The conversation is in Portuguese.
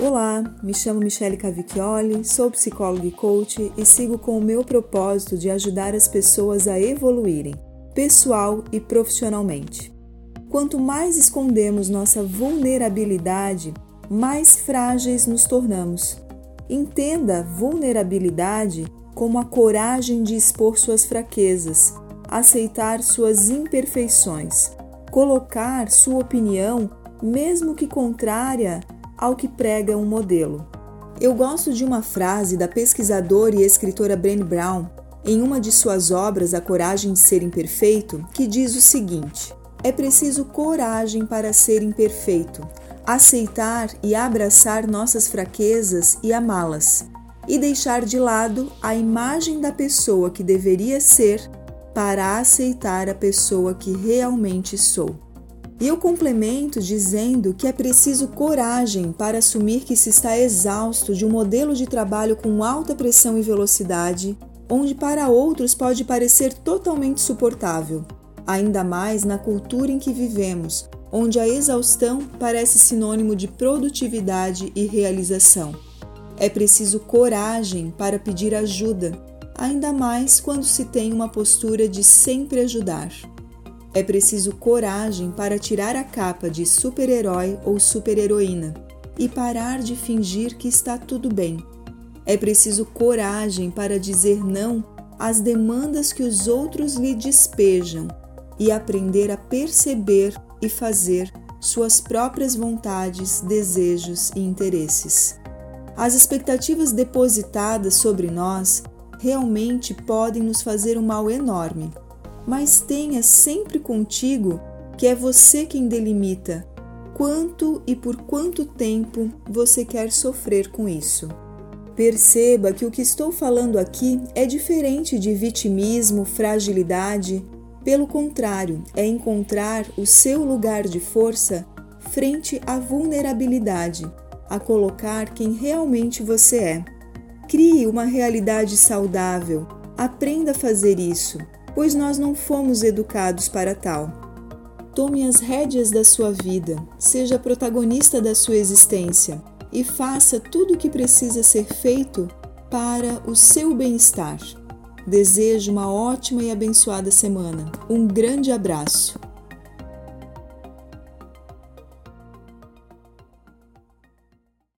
Olá, me chamo Michele Cavicchioli, sou psicóloga e coach e sigo com o meu propósito de ajudar as pessoas a evoluírem, pessoal e profissionalmente. Quanto mais escondemos nossa vulnerabilidade, mais frágeis nos tornamos. Entenda vulnerabilidade como a coragem de expor suas fraquezas, aceitar suas imperfeições, colocar sua opinião, mesmo que contrária ao que prega um modelo. Eu gosto de uma frase da pesquisadora e escritora Brené Brown em uma de suas obras A Coragem de Ser Imperfeito, que diz o seguinte: É preciso coragem para ser imperfeito, aceitar e abraçar nossas fraquezas e amá-las, e deixar de lado a imagem da pessoa que deveria ser para aceitar a pessoa que realmente sou. E eu complemento dizendo que é preciso coragem para assumir que se está exausto de um modelo de trabalho com alta pressão e velocidade, onde para outros pode parecer totalmente suportável, ainda mais na cultura em que vivemos, onde a exaustão parece sinônimo de produtividade e realização. É preciso coragem para pedir ajuda, ainda mais quando se tem uma postura de sempre ajudar. É preciso coragem para tirar a capa de super-herói ou super-heroína e parar de fingir que está tudo bem. É preciso coragem para dizer não às demandas que os outros lhe despejam e aprender a perceber e fazer suas próprias vontades, desejos e interesses. As expectativas depositadas sobre nós realmente podem nos fazer um mal enorme mas tenha sempre contigo que é você quem delimita quanto e por quanto tempo você quer sofrer com isso. Perceba que o que estou falando aqui é diferente de vitimismo, fragilidade. Pelo contrário, é encontrar o seu lugar de força frente à vulnerabilidade, a colocar quem realmente você é. Crie uma realidade saudável. Aprenda a fazer isso pois nós não fomos educados para tal. Tome as rédeas da sua vida, seja protagonista da sua existência e faça tudo o que precisa ser feito para o seu bem-estar. Desejo uma ótima e abençoada semana. Um grande abraço.